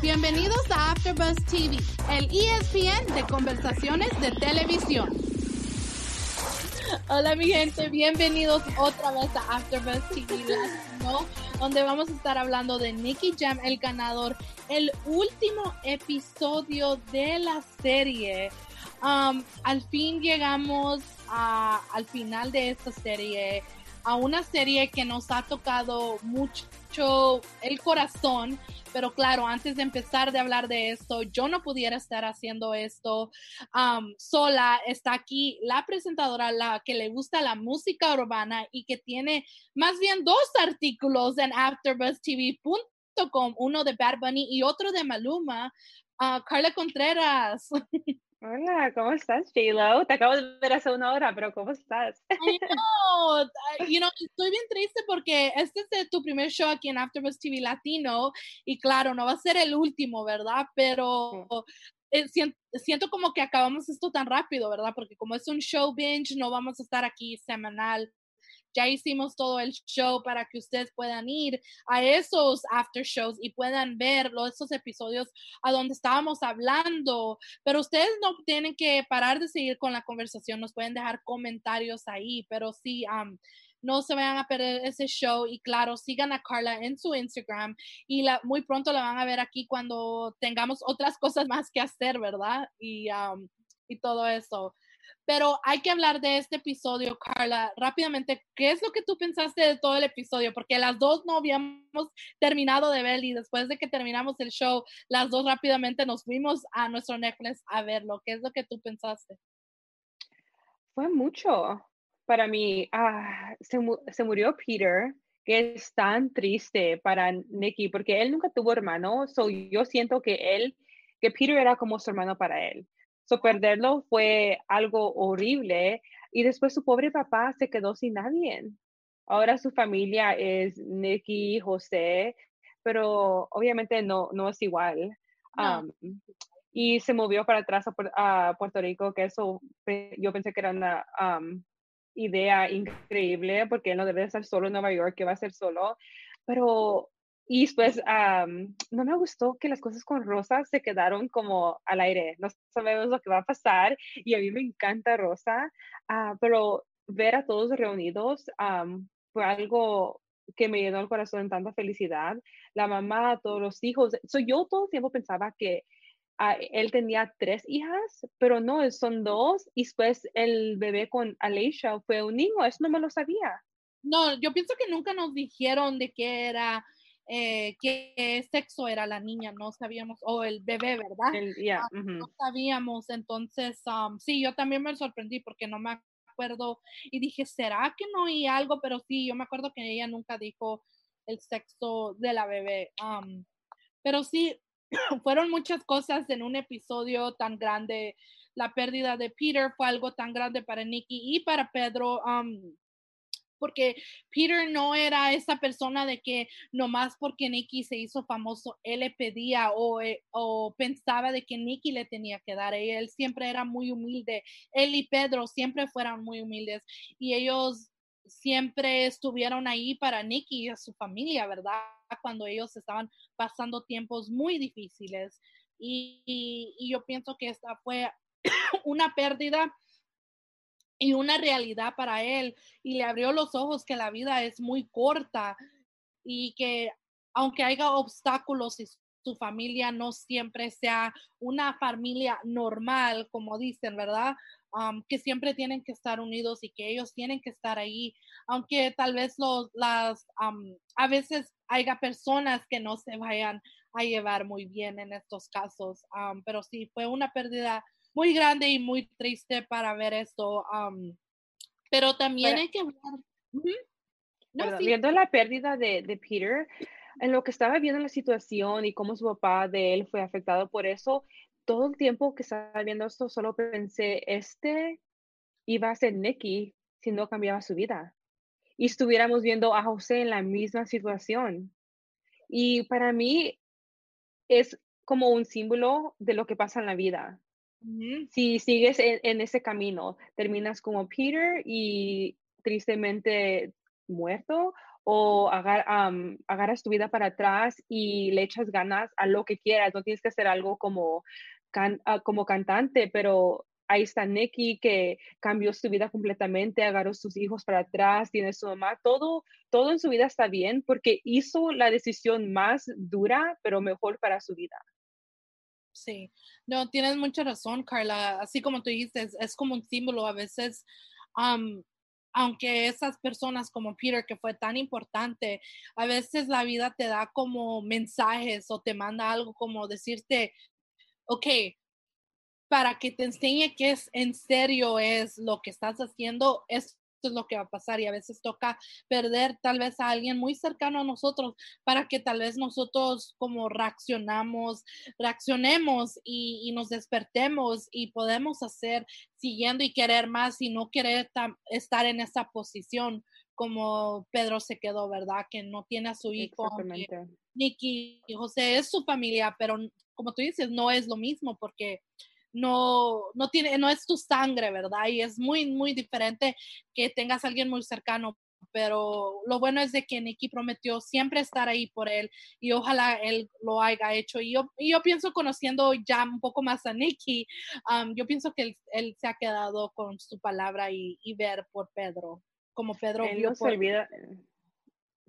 Bienvenidos a AfterBuzz TV, el ESPN de conversaciones de televisión. Hola mi gente, bienvenidos otra vez a AfterBuzz TV donde vamos a estar hablando de Nicky Jam, el ganador, el último episodio de la serie. Um, al fin llegamos al final de esta serie, a una serie que nos ha tocado mucho el corazón pero claro, antes de empezar de hablar de esto, yo no pudiera estar haciendo esto um, sola. Está aquí la presentadora, la que le gusta la música urbana y que tiene más bien dos artículos en AfterBuzzTV.com, uno de Bad Bunny y otro de Maluma. Uh, Carla Contreras. Hola, ¿cómo estás, j Te acabo de ver hace una hora, pero ¿cómo estás? you know, estoy bien triste porque este es tu primer show aquí en AfterBuzz TV Latino y claro, no va a ser el último, ¿verdad? Pero eh, siento, siento, como que acabamos esto tan rápido, ¿verdad? Porque como es un show binge, no vamos a estar aquí semanal ya hicimos todo el show para que ustedes puedan ir a esos after shows y puedan ver esos episodios a donde estábamos hablando. Pero ustedes no tienen que parar de seguir con la conversación, nos pueden dejar comentarios ahí, pero sí, no se vayan a perder ese show y claro, sigan a Carla en su Instagram y la, muy pronto la van a ver aquí cuando tengamos otras cosas más que hacer, ¿verdad? Y, y todo eso. Pero hay que hablar de este episodio, Carla, rápidamente. ¿Qué es lo que tú pensaste de todo el episodio? Porque las dos no habíamos terminado de ver y después de que terminamos el show, las dos rápidamente nos fuimos a nuestro Netflix a verlo. ¿Qué es lo que tú pensaste? Fue mucho para mí. Ah, se, se murió Peter que es tan triste para Nicky porque él nunca tuvo hermano, so yo siento que él, que Peter era como su hermano para él. So, perderlo fue algo horrible y después su pobre papá se quedó sin nadie. Ahora su familia es Nicky, José, pero obviamente no, no es igual. y se movió para atrás a, Puerto Rico, que eso yo pensé que era una idea increíble, porque él no debe estar solo en Nueva York, que va a ser solo. Pero y después, no me gustó que las cosas con Rosa se quedaron como al aire. No sabemos lo que va a pasar y a mí me encanta Rosa, ah, pero ver a todos reunidos fue algo que me llenó el corazón en tanta felicidad. La mamá, todos los hijos. So, yo todo el tiempo pensaba que ah, él tenía tres hijas, pero no, son dos. Y después el bebé con Alicia fue un niño. Eso no me lo sabía. No, yo pienso que nunca nos dijeron de qué era eh, qué sexo era la niña, no sabíamos, o el bebé, ¿verdad? Ah, no sabíamos, entonces, um, sí, yo también me sorprendí porque no me acuerdo y dije, ¿será que no hay algo? Pero sí, yo me acuerdo que ella nunca dijo el sexo de la bebé. Um, pero sí, fueron muchas cosas en un episodio tan grande. La pérdida de Peter fue algo tan grande para Nicky y para Pedro. Um, porque Peter no era esa persona de que nomás porque Nicky se hizo famoso, él le pedía o, eh, o pensaba de que Nicky le tenía que dar. Él siempre era muy humilde. Él y Pedro siempre fueron muy humildes y ellos siempre estuvieron ahí para Nicky y a su familia, ¿verdad? Cuando ellos estaban pasando tiempos muy difíciles. y, y yo pienso que esta fue una pérdida y una realidad para él y le abrió los ojos que la vida es muy corta y que aunque haya obstáculos y su familia no siempre sea una familia normal, como dicen, ¿verdad? que siempre tienen que estar unidos y que ellos tienen que estar ahí, aunque tal vez los, las, a veces haya personas que no se vayan a llevar muy bien en estos casos, pero sí fue una pérdida muy grande y muy triste para ver esto. pero también hay que Viendo la pérdida de, de, Peter, en lo que estaba viendo la situación y cómo su papá de él fue afectado por eso, todo el tiempo que estaba viendo esto, solo pensé, este iba a ser Nicky si no cambiaba su vida. Y estuviéramos viendo a José en la misma situación. Y para mí es como un símbolo de lo que pasa en la vida. Si sigues en, ese camino, terminas como Peter y tristemente muerto o agarras tu vida para atrás y le echas ganas a lo que quieras, no tienes que hacer algo como, ah, como cantante, pero ahí está Nicky que cambió su vida completamente, agarró sus hijos para atrás, tiene su mamá, todo, todo en su vida está bien porque hizo la decisión más dura, pero mejor para su vida. Sí, no, tienes mucha razón, Carla. Así como tú dices, es como un símbolo. A veces, aunque esas personas como Peter, que fue tan importante, a veces la vida te da como mensajes o te manda algo como decirte, ok, para que te enseñe que es en serio es lo que estás haciendo, esto es lo que va a pasar y a veces toca perder tal vez a alguien muy cercano a nosotros para que tal vez nosotros como reaccionamos, reaccionemos y, nos despertemos y podemos hacer siguiendo y querer más y no querer estar en esa posición como Pedro se quedó, ¿verdad? Que no tiene a su hijo. Nicky José es su familia, pero como tú dices, no es lo mismo porque no, no, tiene, no es tu sangre, ¿verdad? Y es muy, muy diferente que tengas a alguien muy cercano. Pero lo bueno es de que Nicky prometió siempre estar ahí por él y ojalá él lo haya hecho. Y yo, yo pienso, conociendo ya un poco más a Nicky, um, yo pienso que él, se ha quedado con su palabra y, ver por Pedro, como Pedro él no se olvida.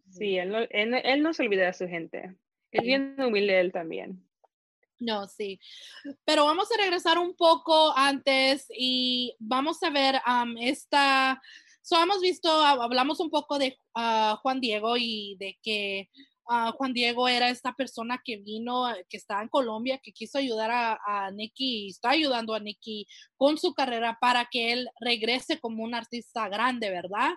Sí, él no, él, no se olvida de su gente. Es bien humilde él también. No, sí. Pero vamos a regresar un poco antes y vamos a ver esta. So, hemos visto, hablamos un poco de ah, Juan Diego y de que ah, Juan Diego era esta persona que vino, que está en Colombia, que quiso ayudar a, a Nicky y está ayudando a Nicky con su carrera para que él regrese como un artista grande, ¿verdad?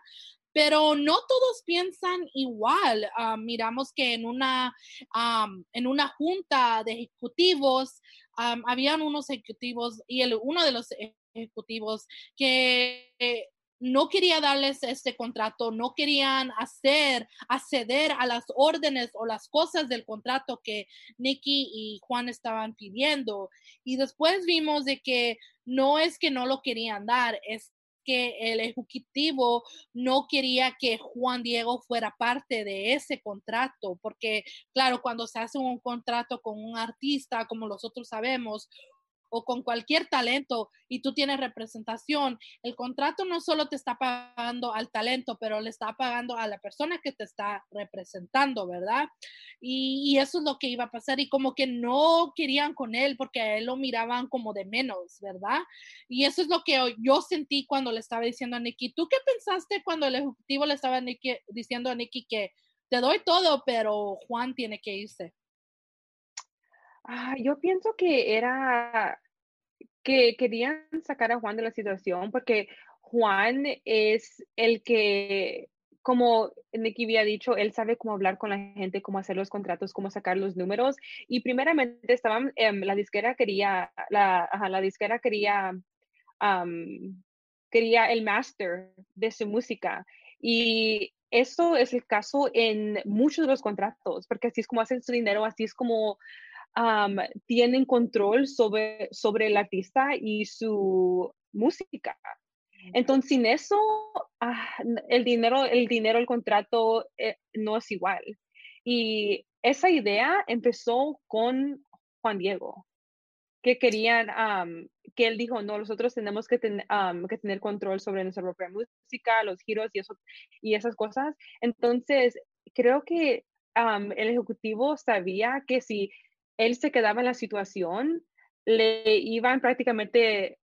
Pero no todos piensan igual. Ah, miramos que en una, en una junta de ejecutivos, habían unos ejecutivos y el, uno de los ejecutivos que no quería darles este contrato, no querían hacer, acceder a las órdenes o las cosas del contrato que Nicky y Juan estaban pidiendo. Y después vimos de que no es que no lo querían dar, es que el ejecutivo no quería que Juan Diego fuera parte de ese contrato, porque claro, cuando se hace un contrato con un artista, como nosotros sabemos, o con cualquier talento y tú tienes representación, el contrato no solo te está pagando al talento, pero le está pagando a la persona que te está representando, ¿verdad? Y, eso es lo que iba a pasar y como que no querían con él porque a él lo miraban como de menos, ¿verdad? Y eso es lo que yo sentí cuando le estaba diciendo a Nicky. ¿Tú qué pensaste cuando el ejecutivo le estaba diciendo a Nicky que te doy todo, pero Juan tiene que irse? Ah, yo pienso que era que querían sacar a Juan de la situación porque Juan es el que, como Nicky había dicho, él sabe cómo hablar con la gente, cómo hacer los contratos, cómo sacar los números. Y primeramente estaban, em, la disquera quería, la, la disquera quería, quería el master de su música. Y eso es el caso en muchos de los contratos, porque así es como hacen su dinero, así es como tienen control sobre, sobre el artista y su música. Entonces, sin eso, ah, el dinero, el dinero, el contrato eh, no es igual. Y esa idea empezó con Juan Diego, que querían, que él dijo, no, nosotros tenemos que, que, tener control sobre nuestra propia música, los giros y, eso, y esas cosas. Entonces, creo que el ejecutivo sabía que si él se quedaba en la situación, le iban prácticamente,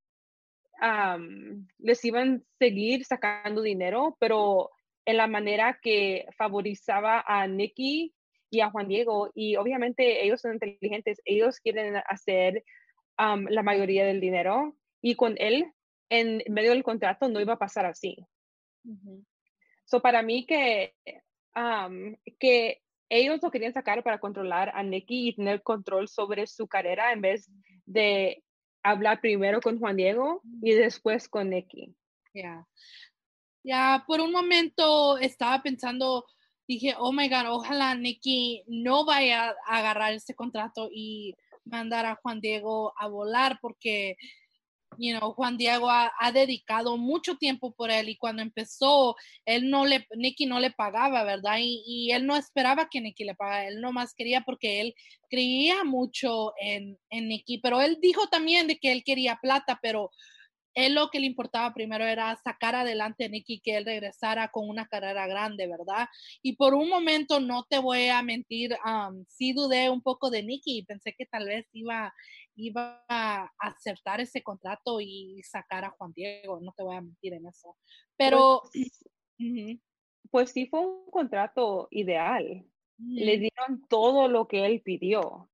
les iban a seguir sacando dinero, pero en la manera que favorizaba a Nicky y a Juan Diego. Y obviamente ellos son inteligentes, ellos quieren hacer la mayoría del dinero y con él en medio del contrato no iba a pasar así. So para mí que, que ellos lo querían sacar para controlar a Nicky y tener control sobre su carrera en vez de hablar primero con Juan Diego y después con Nicky. Ya, ya por un momento estaba pensando, dije, oh my God, ojalá Nicky no vaya a agarrar ese contrato y mandar a Juan Diego a volar porque you know, Juan Diego ha, dedicado mucho tiempo por él y cuando empezó, él no le, Nicky no le pagaba, ¿verdad? Y, él no esperaba que Nicky le pagara, él nomás quería porque él creía mucho en, en Nicky, pero él dijo también de que él quería plata, pero él lo que le importaba primero era sacar adelante a Nicky, que él regresara con una carrera grande, ¿verdad? Y por un momento, no te voy a mentir, sí dudé un poco de Nicky y pensé que tal vez iba, iba a aceptar ese contrato y sacar a Juan Diego, no te voy a mentir en eso. Pero... Pues, pues sí fue un contrato ideal. Le dieron todo lo que él pidió.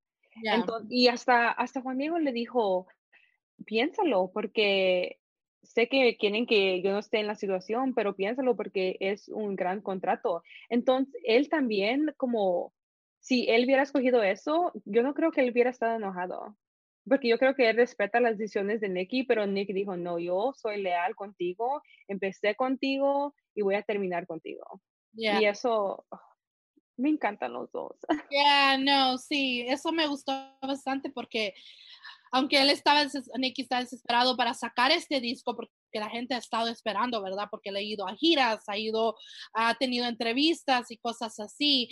y hasta, hasta Juan Diego le dijo, piénsalo, porque sé que quieren que yo no esté en la situación, pero piénsalo porque es un gran contrato. Entonces, él también, como si él hubiera escogido eso, yo no creo que él hubiera estado enojado. Porque yo creo que él respeta las decisiones de Nicky, pero Nick dijo, no, yo soy leal contigo, empecé contigo y voy a terminar contigo. Y eso, me encantan los dos. Yeah, no, sí, eso me gustó bastante porque aunque él estaba, Nicky está desesperado para sacar este disco porque la gente ha estado esperando, ¿verdad? Porque él ha ido a giras, ha ido, ha tenido entrevistas y cosas así.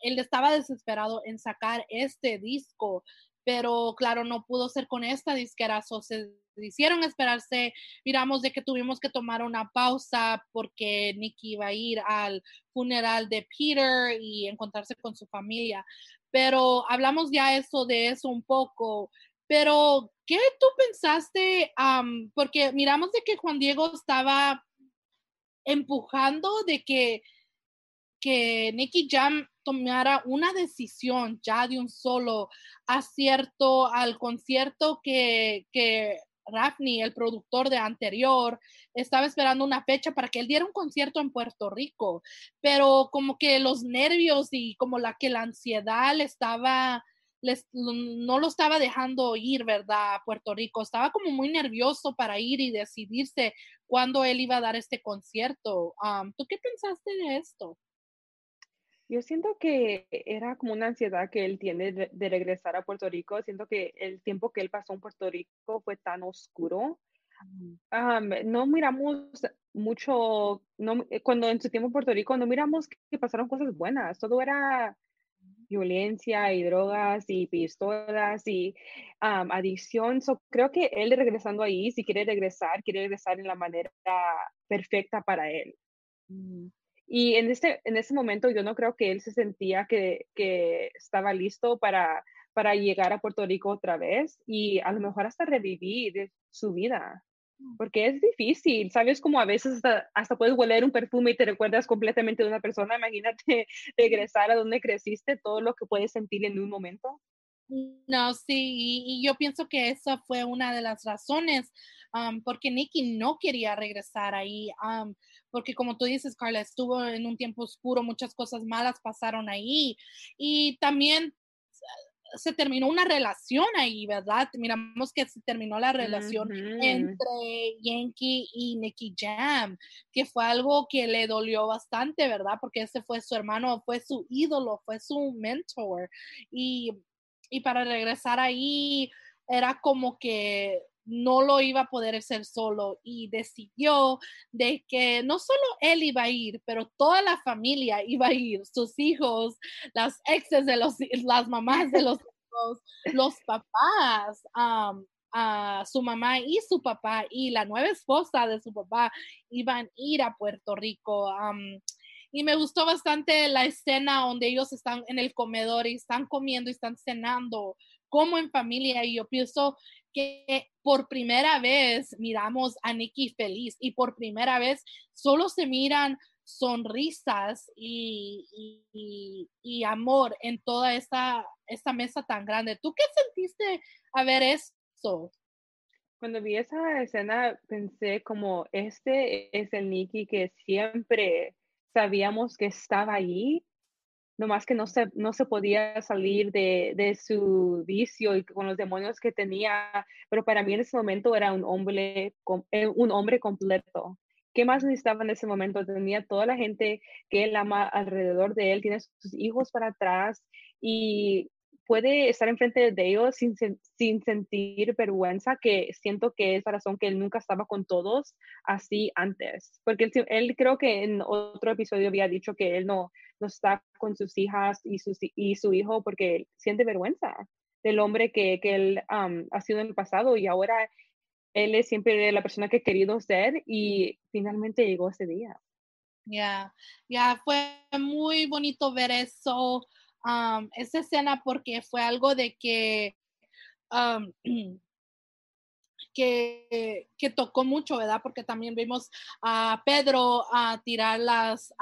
él estaba desesperado en sacar este disco, pero claro, no pudo ser con esta disquera, so se hicieron esperarse. Miramos de que tuvimos que tomar una pausa porque Nicky iba a ir al funeral de Peter y encontrarse con su familia. Pero hablamos ya eso de eso un poco. Pero, ¿qué tú pensaste? porque miramos de que Juan Diego estaba empujando de que, que Nicky Jam tomara una decisión ya de un solo acierto al concierto que, que Rafni, el productor de anterior, estaba esperando una fecha para que él diera un concierto en Puerto Rico, pero como que los nervios y como la que la ansiedad le estaba no lo estaba dejando ir, ¿verdad? A Puerto Rico. Estaba como muy nervioso para ir y decidirse cuándo él iba a dar este concierto. ¿Tú qué pensaste de esto? Yo siento que era como una ansiedad que él tiene de, regresar a Puerto Rico. Siento que el tiempo que él pasó en Puerto Rico fue tan oscuro. no miramos mucho, no, eh, cuando en su tiempo en Puerto Rico, no miramos que pasaron cosas buenas. Todo era violencia y drogas y pistolas y adicción. So, creo que él regresando ahí, si quiere regresar, quiere regresar en la manera perfecta para él. Mm. Y en este, en ese momento yo no creo que él se sentía que, que estaba listo para, para llegar a Puerto Rico otra vez y a lo mejor hasta revivir su vida porque es difícil, ¿sabes? Como a veces hasta, puedes hueler un perfume y te recuerdas completamente de una persona. Imagínate regresar a donde creciste, todo lo que puedes sentir en un momento. No, sí, y, yo pienso que esa fue una de las razones porque Nicky no quería regresar ahí, porque como tú dices, Carla, estuvo en un tiempo oscuro, muchas cosas malas pasaron ahí y también se terminó una relación ahí, ¿verdad? Miramos que se terminó la relación entre Yankee y Nicky Jam, que fue algo que le dolió bastante, ¿verdad? Porque ese fue su hermano, fue su ídolo, fue su mentor. Y, y para regresar ahí, era como que no lo iba a poder hacer solo y decidió de que no solo él iba a ir, pero toda la familia iba a ir, sus hijos, las exes de los, las mamás de los hijos, los papás, a su mamá y su papá y la nueva esposa de su papá iban a ir a Puerto Rico. y me gustó bastante la escena donde ellos están en el comedor y están comiendo y están cenando como en familia y yo pienso que por primera vez miramos a Nikki feliz y por primera vez solo se miran sonrisas y, y, amor en toda esta, esta mesa tan grande. ¿Tú qué sentiste a ver eso? Cuando vi esa escena pensé como este es el Nicky que siempre sabíamos que estaba ahí nomás que no se, no se podía salir de, de, su vicio y con los demonios que tenía, pero para mí en ese momento era un hombre, eh, un hombre completo. ¿Qué más necesitaba en ese momento? Tenía toda la gente que él ama alrededor de él, tiene sus hijos para atrás y puede estar enfrente de ellos sin, sin sentir vergüenza, que siento que es la razón que él nunca estaba con todos así antes. Porque él, él creo que en otro episodio había dicho que él no, no está con sus hijas y, sus, y su hijo porque siente vergüenza del hombre que, que él ha sido en el pasado y ahora él es siempre la persona que ha querido ser y finalmente llegó ese día. Ya, ya fue muy bonito ver eso, esa escena, porque fue algo de que, que, que, tocó mucho, ¿verdad? Porque también vimos a Pedro a tirar las,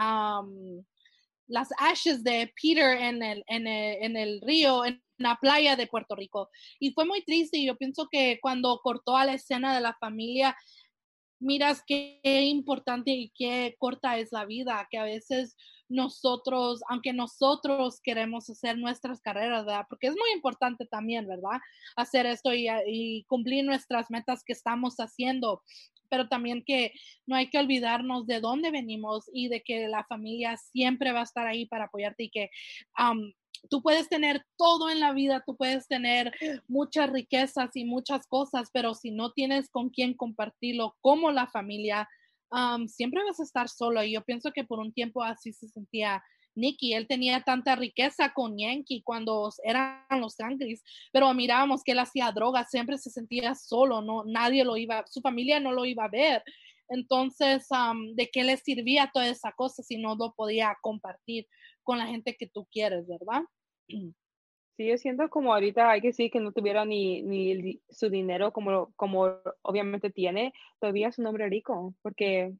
las ashes de Peter en el, en el, en el río, en la playa de Puerto Rico. Y fue muy triste y yo pienso que cuando cortó a la escena de la familia, miras qué importante y qué corta es la vida, que a veces nosotros, aunque nosotros queremos hacer nuestras carreras, ¿verdad? Porque es muy importante también, ¿verdad? Hacer esto y, y cumplir nuestras metas que estamos haciendo, pero también que no hay que olvidarnos de dónde venimos y de que la familia siempre va a estar ahí para apoyarte y que tú puedes tener todo en la vida, tú puedes tener muchas riquezas y muchas cosas, pero si no tienes con quién compartirlo como la familia, siempre vas a estar solo. Y yo pienso que por un tiempo así se sentía Nicky. Él tenía tanta riqueza con Yankee cuando eran los Yankees, pero mirábamos que él hacía drogas, siempre se sentía solo, no, nadie lo iba, su familia no lo iba a ver. Entonces, ¿de qué le servía toda esa cosa si no lo podía compartir con la gente que tú quieres, verdad? Sí, yo siento como ahorita hay que decir que no tuviera ni, ni su dinero como, como obviamente tiene, todavía es un hombre rico, porque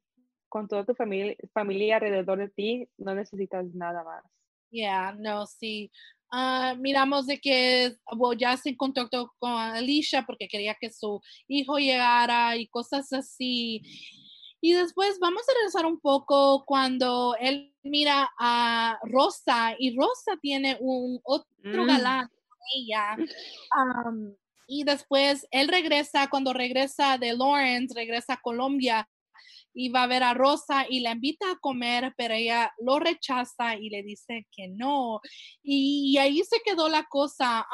con toda tu familia, familia alrededor de ti no necesitas nada más. Yeah, no, sí. Ah, miramos de que ya se contactó con Alicia porque quería que su hijo llegara y cosas así. Y después vamos a regresar un poco cuando él mira a Rosa y Rosa tiene un otro mm. galán con ella. y después él regresa, cuando regresa de Lawrence, regresa a Colombia y va a ver a Rosa y la invita a comer, pero ella lo rechaza y le dice que no. Y, ahí se quedó la cosa.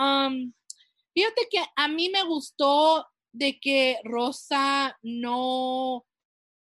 fíjate que a mí me gustó de que Rosa no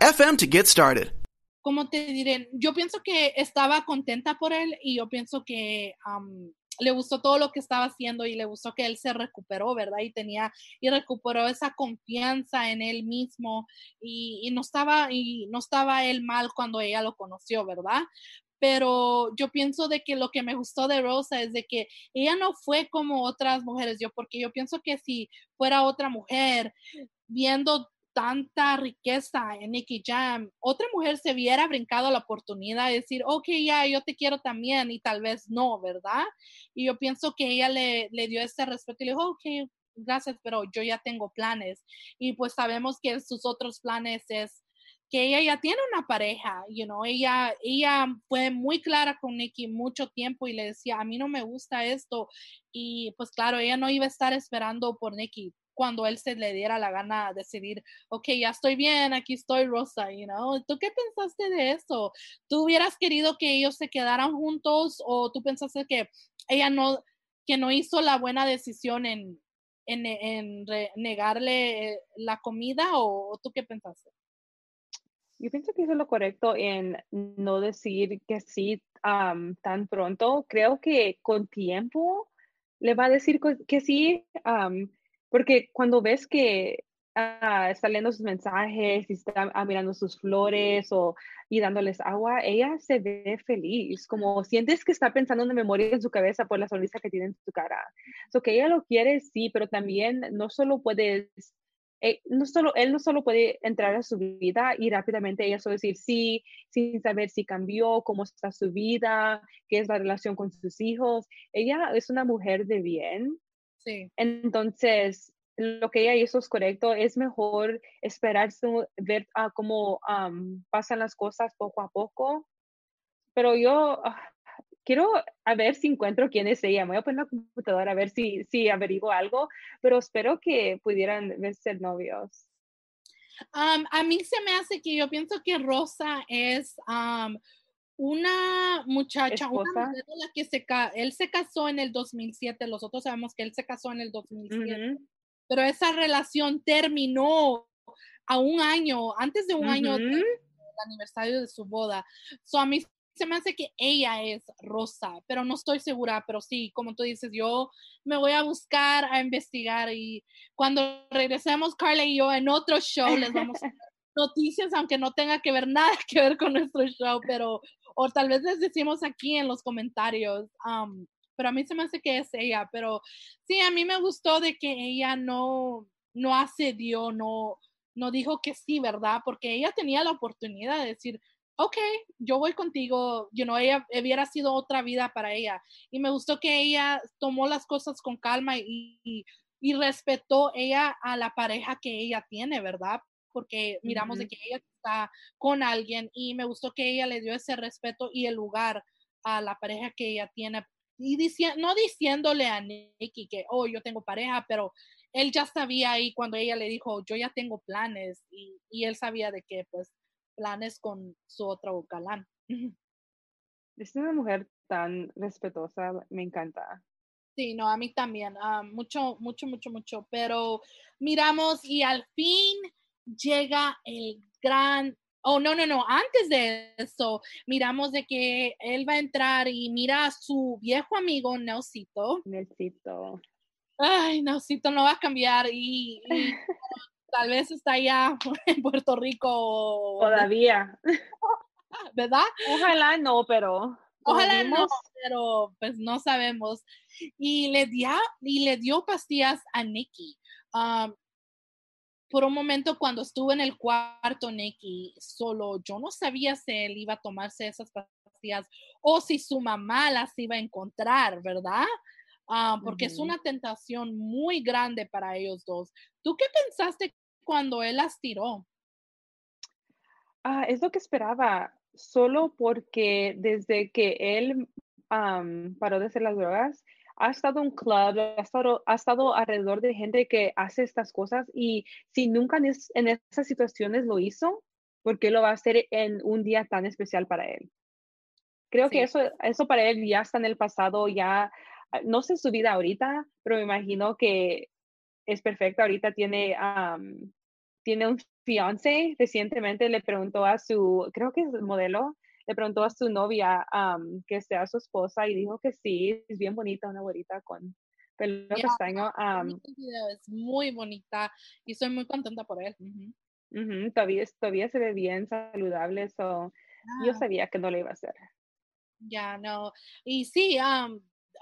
anchor.fm FM to get started. ¿Cómo te diré? Yo pienso que estaba contenta por él y yo pienso que le gustó todo lo que estaba haciendo y le gustó que él se recuperó, ¿verdad? Y tenía y recuperó esa confianza en él mismo y, y no estaba y no estaba él mal cuando ella lo conoció, ¿verdad? pero yo pienso de que lo que me gustó de Rosa es de que ella no fue como otras mujeres, yo porque yo pienso que si fuera otra mujer viendo tanta riqueza en Nicky Jam, otra mujer se hubiera brincado la oportunidad de decir, ok, ya, yo te quiero también y tal vez no, ¿verdad? Y yo pienso que ella le, le dio ese respeto y le dijo, ok, gracias, pero yo ya tengo planes. Y pues sabemos que sus otros planes es que ella ya tiene una pareja, you know, ella, ella fue muy clara con Nicky mucho tiempo y le decía, a mí no me gusta esto. Y pues claro, ella no iba a estar esperando por Nicky cuando él se le diera la gana decidir, ok, ya estoy bien, aquí estoy Rosa, you know. ¿Tú qué pensaste de eso? ¿Tú hubieras querido que ellos se quedaran juntos o tú pensaste que ella no, que no hizo la buena decisión en, en, en negarle la comida o, tú qué pensaste? Yo pienso que hizo lo correcto en no decir que sí tan pronto. Creo que con tiempo le va a decir que sí. Porque cuando ves que ah, está leyendo sus mensajes y está ah, mirando sus flores o, y dándoles agua, ella se ve feliz, como sientes que está pensando en memoria en su cabeza por la sonrisa que tiene en su cara. So que ella lo quiere, sí, pero también no solo puedes eh, no solo, él no solo puede entrar a su vida y rápidamente ella solo decir sí, sin saber si cambió, cómo está su vida, qué es la relación con sus hijos. Ella es una mujer de bien. Sí. Entonces, lo que ella hizo es correcto. Es mejor esperar ver ah, cómo pasan las cosas poco a poco. Pero yo, ah, quiero a ver si encuentro quién es ella. Me voy a poner la computadora a ver si, si averiguo algo, pero espero que pudieran ser novios. a mí se me hace que yo pienso que Rosa es una muchacha, una la que se él se casó en el 2007, los otros sabemos que él se casó en el 2007, pero esa relación terminó a un año, antes de un año del aniversario de su boda. So, a mí se me hace que ella es Rosa, pero no estoy segura, pero sí, como tú dices, yo me voy a buscar, a investigar y cuando regresemos, Carla y yo en otro show les vamos a noticias, aunque no tenga que ver nada que ver con nuestro show, pero, o tal vez les decimos aquí en los comentarios, pero a mí se me hace que es ella, pero sí, a mí me gustó de que ella no, no accedió, no, no dijo que sí, ¿verdad? Porque ella tenía la oportunidad de decir, ok, yo voy contigo, you know, ella hubiera sido otra vida para ella. Y me gustó que ella tomó las cosas con calma y, y, respetó ella a la pareja que ella tiene, ¿verdad? Porque miramos de que ella está con alguien y me gustó que ella le dio ese respeto y el lugar a la pareja que ella tiene. Y no diciéndole a Nicky que, oh, yo tengo pareja, pero él ya sabía ahí cuando ella le dijo, yo ya tengo planes y, y él sabía de que, pues, planes con su otro galán. Es una mujer tan respetuosa, me encanta. Sí, no, a mí también, ah, mucho, mucho, mucho, mucho, pero miramos y al fin llega el gran, oh, no, no, no, antes de eso, miramos de que él va a entrar y mira a su viejo amigo Nelsito. Nelsito. Ay, Nelsito no va a cambiar y tal vez está allá en Puerto Rico. Todavía. ¿Verdad? Ojalá no, pero. Ojalá no, pero pues no sabemos. Y le, dio, y le dio pastillas a Nikki. Por un momento cuando estuve en el cuarto, Nikki, solo yo no sabía si él iba a tomarse esas pastillas o si su mamá las iba a encontrar, ¿verdad? Ah, porque es una tentación muy grande para ellos dos. ¿Tú qué pensaste cuando él las tiró? Ah, es lo que esperaba, solo porque desde que él paró de hacer las drogas, ha estado un club, ha estado, ha estado alrededor de gente que hace estas cosas y si nunca en, en esas situaciones lo hizo, ¿por qué lo va a hacer en un día tan especial para él? Creo que eso, eso para él ya está en el pasado, ya Ah, no sé su vida ahorita, pero me imagino que es perfecta. Ahorita tiene, tiene un fiance. Recientemente le preguntó a su, creo que es modelo, le preguntó a su novia que sea su esposa y dijo que sí, es bien bonita, una abuelita con pelo castaño. es muy bonita y soy muy contenta por él. todavía, todavía se ve bien saludable, so, yo ah. sabía que no lo iba a hacer. Ya, no. Y sí,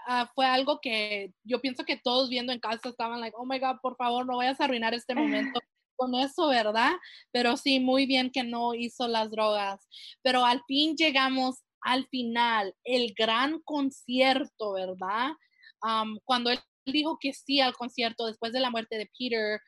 Ah, fue algo que yo pienso que todos viendo en casa estaban like, oh my God, por favor, no vayas a arruinar este momento con eso, ¿verdad? Pero sí, muy bien que no hizo las drogas. Pero al fin llegamos al final, el gran concierto, ¿verdad? cuando él dijo que sí al concierto después de la muerte de Peter,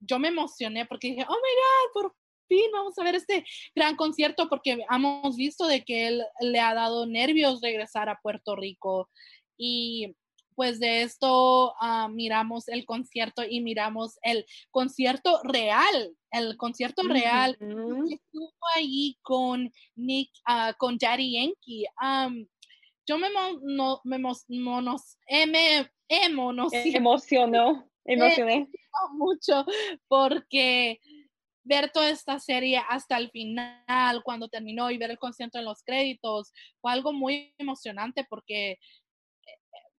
yo me emocioné porque dije, oh my God, por fin vamos a ver este gran concierto porque hemos visto de que él le ha dado nervios regresar a Puerto Rico y pues de esto ah, miramos el concierto y miramos el concierto real, el concierto real estuvo ahí con Nick, uh, con Daddy Yankee. yo me, no, me, monos, eh, me, emocionó, emocioné. mucho porque ver toda esta serie hasta el final, cuando terminó y ver el concierto en los créditos, fue algo muy emocionante porque eh,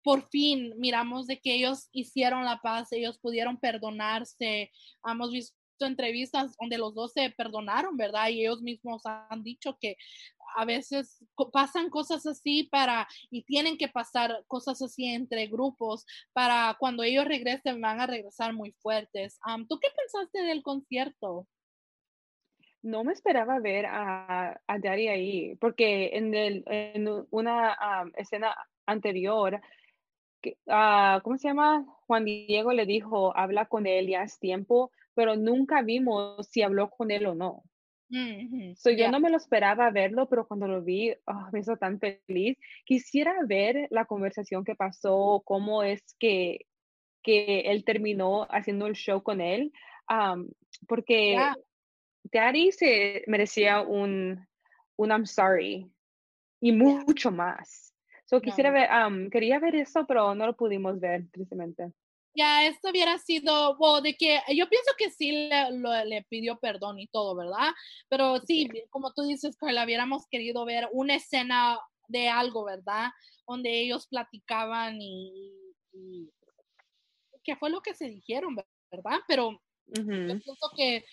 por fin miramos de que ellos hicieron la paz, ellos pudieron perdonarse. Hemos visto entrevistas donde los dos se perdonaron, ¿verdad? Y ellos mismos han dicho que a veces pasan cosas así para, y tienen que pasar cosas así entre grupos para cuando ellos regresen van a regresar muy fuertes. ¿Tú qué pensaste del concierto? No me esperaba ver a, a Daddy ahí, porque en, el, en una escena anterior, uh, ¿cómo se llama? Juan Diego le dijo, habla con él, ya es tiempo, pero nunca vimos si habló con él o no. Yo no me lo esperaba verlo, pero cuando lo vi, oh, me hizo tan feliz. Quisiera ver la conversación que pasó, cómo es que, que él terminó haciendo el show con él, porque Daddy se merecía un, un I'm sorry y mucho más. So, quisiera ver, quería ver eso, pero no lo pudimos ver, tristemente ya esto hubiera sido, o de que yo pienso que sí le, le, pidió perdón y todo, ¿verdad? Pero sí, como tú dices, que le hubiéramos querido ver una escena de algo, ¿verdad? Donde ellos platicaban y, y que fue lo que se dijeron, ¿verdad? Pero yo pienso que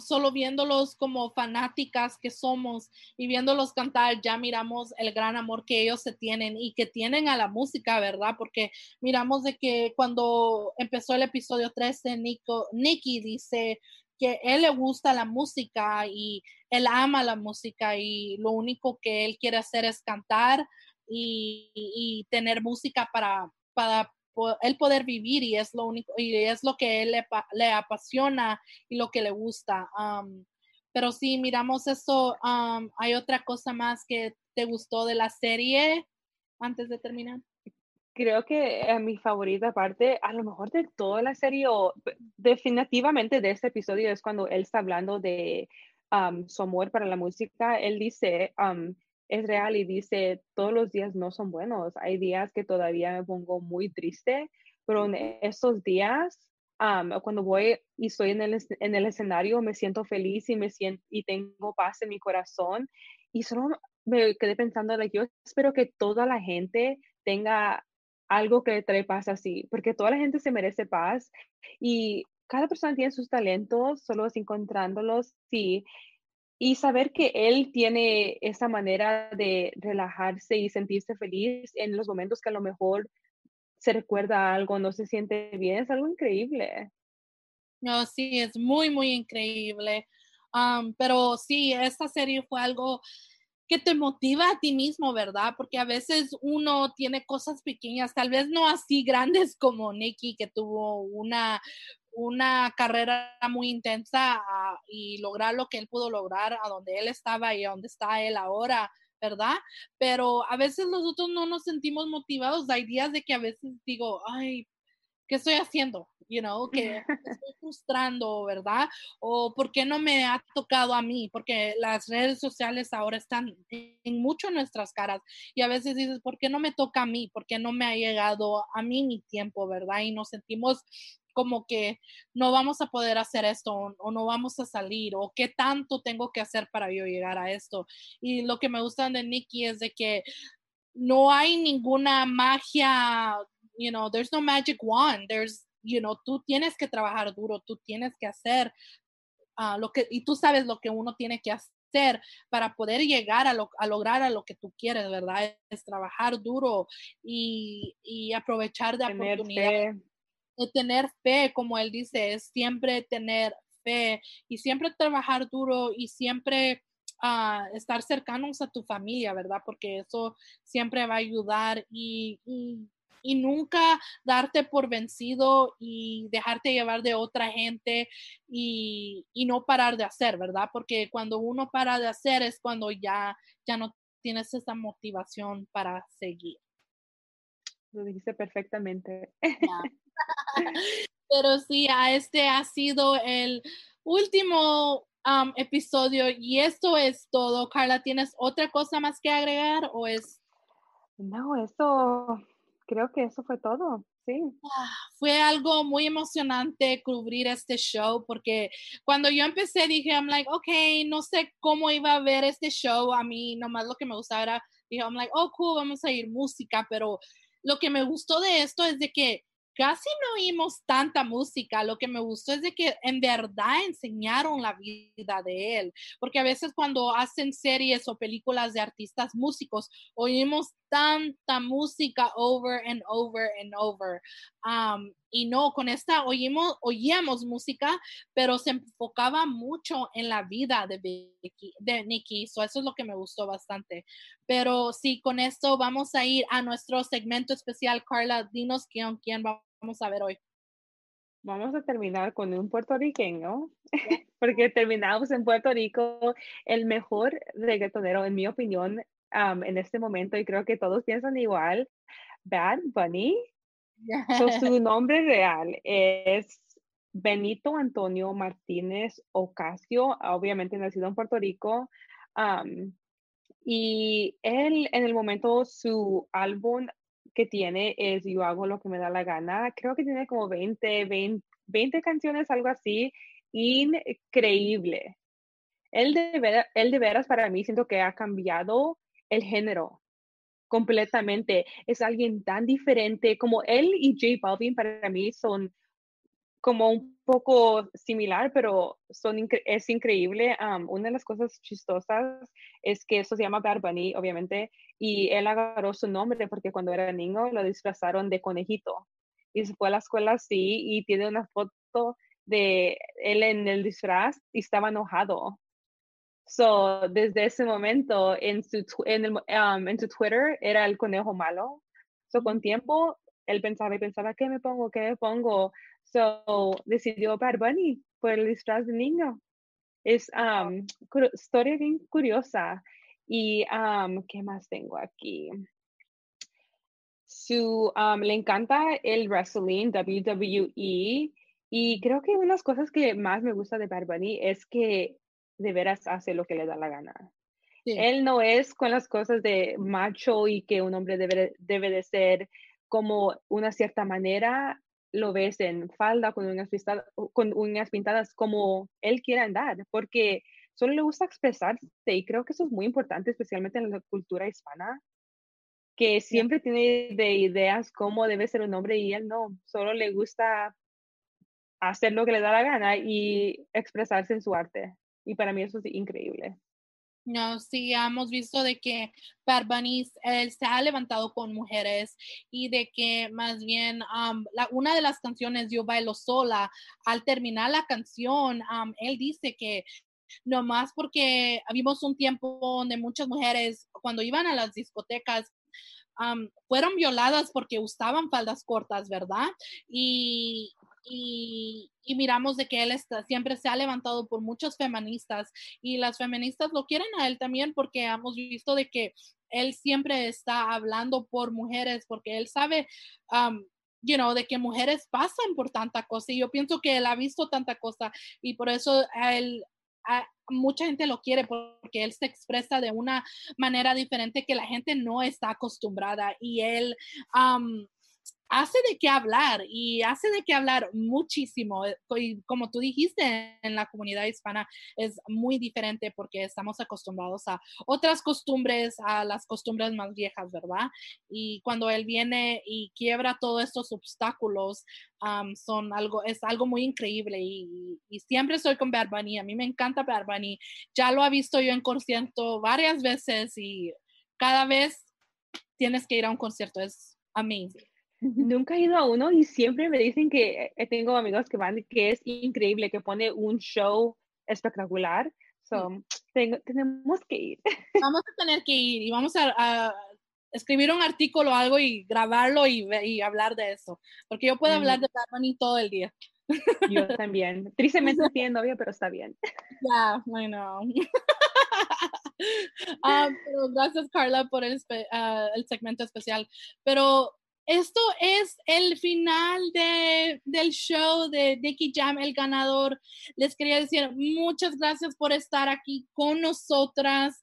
solo viéndolos como fanáticas que somos y viéndolos cantar, ya miramos el gran amor que ellos se tienen y que tienen a la música, ¿verdad? Porque miramos de que cuando empezó el episodio 13, Nico, Nicky dice que él le gusta la música y él ama la música y lo único que él quiere hacer es cantar y, y tener música para, para él poder vivir y es lo único, y es lo que él le, apasiona y lo que le gusta. pero sí, miramos eso. ¿Hay otra cosa más que te gustó de la serie antes de terminar? Creo que eh, mi favorita parte, a lo mejor de toda la serie, o definitivamente de este episodio, es cuando él está hablando de su amor para la música. Él dice, es real y dice, todos los días no son buenos. Hay días que todavía me pongo muy triste, pero en esos días, cuando voy y estoy en el, en el escenario, me siento feliz y, me siento, y tengo paz en mi corazón. Y solo me quedé pensando, like, yo espero que toda la gente tenga algo que le trae paz así, porque toda la gente se merece paz y cada persona tiene sus talentos, solo es encontrándolos. Sí, y saber que él tiene esa manera de relajarse y sentirse feliz en los momentos que a lo mejor se recuerda algo, no se siente bien, es algo increíble. No, sí, es muy, muy increíble. pero sí, esta serie fue algo que te motiva a ti mismo, ¿verdad? Porque a veces uno tiene cosas pequeñas, tal vez no así grandes como Nicky, que tuvo una, una carrera muy intensa ah, y lograr lo que él pudo lograr a donde él estaba y a donde está él ahora, ¿verdad? Pero a veces nosotros no nos sentimos motivados. Hay días de que a veces digo, ay, ¿qué estoy haciendo? You know, que estoy frustrando, ¿verdad? O ¿por qué no me ha tocado a mí? Porque las redes sociales ahora están en mucho nuestras caras y a veces dices, ¿por qué no me toca a mí? ¿Por qué no me ha llegado a mí mi tiempo, ¿verdad? Y nos sentimos como que no vamos a poder hacer esto o, no vamos a salir o qué tanto tengo que hacer para yo llegar a esto. Y lo que me gusta de Nikki es de que no hay ninguna magia, you know, there's no magic wand, there's, you know, tú tienes que trabajar duro, tú tienes que hacer uh, lo que, y tú sabes lo que uno tiene que hacer para poder llegar a, a, lograr a lo que tú quieres, ¿verdad? Es trabajar duro y, y aprovechar de oportunidades tener fe, como él dice, es siempre tener fe y siempre trabajar duro y siempre uh, estar cercanos a tu familia, ¿verdad? Porque eso siempre va a ayudar y, y, y, nunca darte por vencido y dejarte llevar de otra gente y, y, no parar de hacer, ¿verdad? Porque cuando uno para de hacer es cuando ya, ya no tienes esa motivación para seguir. Lo dijiste perfectamente. Pero sí, a este ha sido el último episodio y esto es todo. Carla, ¿tienes otra cosa más que agregar o es? No, eso, creo que eso fue todo. Sí. Ah, fue algo muy emocionante cubrir este show porque cuando yo empecé dije, I'm like, ok, no sé cómo iba a ver este show. A mí nomás lo que me gustaba era, dije, I'm like, oh, cool, vamos a ir música, pero lo que me gustó de esto es de que casi no oímos tanta música. Lo que me gustó es de que en verdad enseñaron la vida de él, porque a veces cuando hacen series o películas de artistas músicos, oímos tanta música over and over and over. Um, y no, con esta oímos, oíamos música, pero se enfocaba mucho en la vida de, Vicky, de Nikki. eso es lo que me gustó bastante. Pero sí, con esto vamos a ir a nuestro segmento especial. Carla, dinos quién, quién vamos a ver hoy. Vamos a terminar con un puertorriqueño, porque terminamos en Puerto Rico, el mejor reggaetonero, en mi opinión, en este momento, y creo que todos piensan igual, Bad Bunny. su nombre real es Benito Antonio Martínez Ocasio, obviamente nacido en Puerto Rico. y él, en el momento, su álbum que tiene es Yo hago lo que me da la gana. Creo que tiene como 20, 20, canciones, algo así. Increíble. Él de, él de veras para mí siento que ha cambiado el género completamente. Es alguien tan diferente como él y J Balvin para mí son como un poco similar, pero son es increíble. una de las cosas chistosas es que eso se llama Bad obviamente, y él agarró su nombre porque cuando era niño lo disfrazaron de conejito. Y se fue a la escuela así y tiene una foto de él en el disfraz y estaba enojado So, desde ese momento en su, en, el, um, en su Twitter era el conejo malo. So, con tiempo, él pensaba y pensaba, ¿qué me pongo? ¿Qué me pongo? So, decidió Bad Bunny por el disfraz de niño. Es um, historia bien curiosa. Y, um, ¿qué más tengo aquí? Su, um, le encanta el wrestling, WWE. Y creo que una de las cosas que más me gusta de Bad Bunny es que de veras hace lo que le da la gana. Él no es con las cosas de macho y que un hombre debe, debe de ser como una cierta manera, lo ves en falda con unas, pintadas, con unas pintadas como él quiere andar, porque solo le gusta expresarse y creo que eso es muy importante, especialmente en la cultura hispana, que siempre tiene de ideas cómo debe ser un hombre y él no, solo le gusta hacer lo que le da la gana y expresarse en su arte. Y para mí eso es increíble. No, sí, hemos visto de que Bad él se ha levantado con mujeres y de que más bien una de las canciones Yo bailo sola, al terminar la canción, él dice que nomás porque vimos un tiempo donde muchas mujeres cuando iban a las discotecas fueron violadas porque usaban faldas cortas, ¿verdad? Y, y, miramos de que él está, siempre se ha levantado por muchos feministas y las feministas lo quieren a él también porque hemos visto de que él siempre está hablando por mujeres porque él sabe, um, you know, de que mujeres pasan por tanta cosa y yo pienso que él ha visto tanta cosa y por eso él, mucha gente lo quiere porque él se expresa de una manera diferente que la gente no está acostumbrada y él um, hace de qué hablar y hace de qué hablar muchísimo. Eh, y como tú dijiste, en la comunidad hispana es muy diferente porque estamos acostumbrados a otras costumbres, a las costumbres más viejas, ¿verdad? Y cuando él viene y quiebra todos estos obstáculos, son algo, es algo muy increíble y, siempre estoy con Bad. A mí me encanta Bad. Ya lo ha visto yo en concierto varias veces y cada vez tienes que ir a un concierto. Es amazing. Nunca he ido a uno y siempre me dicen que eh, tengo amigos que van, que es increíble, que pone un show espectacular. So, tenemos que ir. Vamos a tener que ir y vamos a, escribir un artículo o algo y grabarlo y, y, hablar de eso. Porque yo puedo hablar de Bad todo el día. Yo también. Tristemente tiene novia, pero está bien. Ya, bueno. Ah, gracias, Carla, por el, ah, el segmento especial. Pero esto es el final de, del show de Dicky Jam, el ganador. Les quería decir muchas gracias por estar aquí con nosotras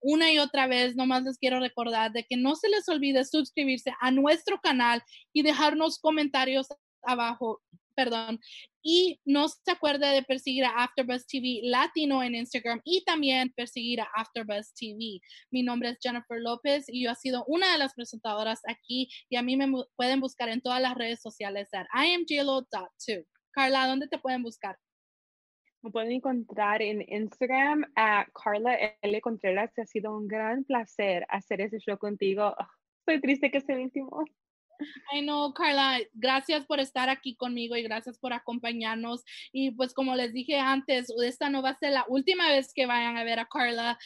una y otra vez. Nomás les quiero recordar de que no se les olvide suscribirse a nuestro canal y dejarnos comentarios abajo perdón. Y no se acuerde de perseguir a AfterBuzz TV Latino en Instagram y también perseguir a AfterBuzz TV. Mi nombre es Jennifer López y yo he sido una de las presentadoras aquí y a mí me pueden buscar en todas las redes sociales at iamjlo.2. Carla, ¿dónde te pueden buscar? Me pueden encontrar en Instagram a Carla L. Contreras. Ha sido un gran placer hacer ese show contigo. estoy triste que sea el último. Ay, no, Carla, gracias por estar aquí conmigo y gracias por acompañarnos. Y pues como les dije antes, esta no va a ser la última vez que vayan a ver a Carla.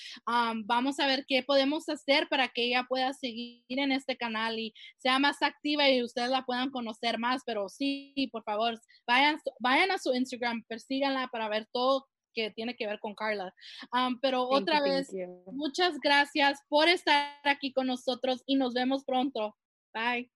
vamos a ver qué podemos hacer para que ella pueda seguir en este canal y sea más activa y ustedes la puedan conocer más. Pero sí, por favor, vayan, vayan a su Instagram, persíganla para ver todo que tiene que ver con Carla. pero otra vez, muchas gracias por estar aquí con nosotros y nos vemos pronto. Bye.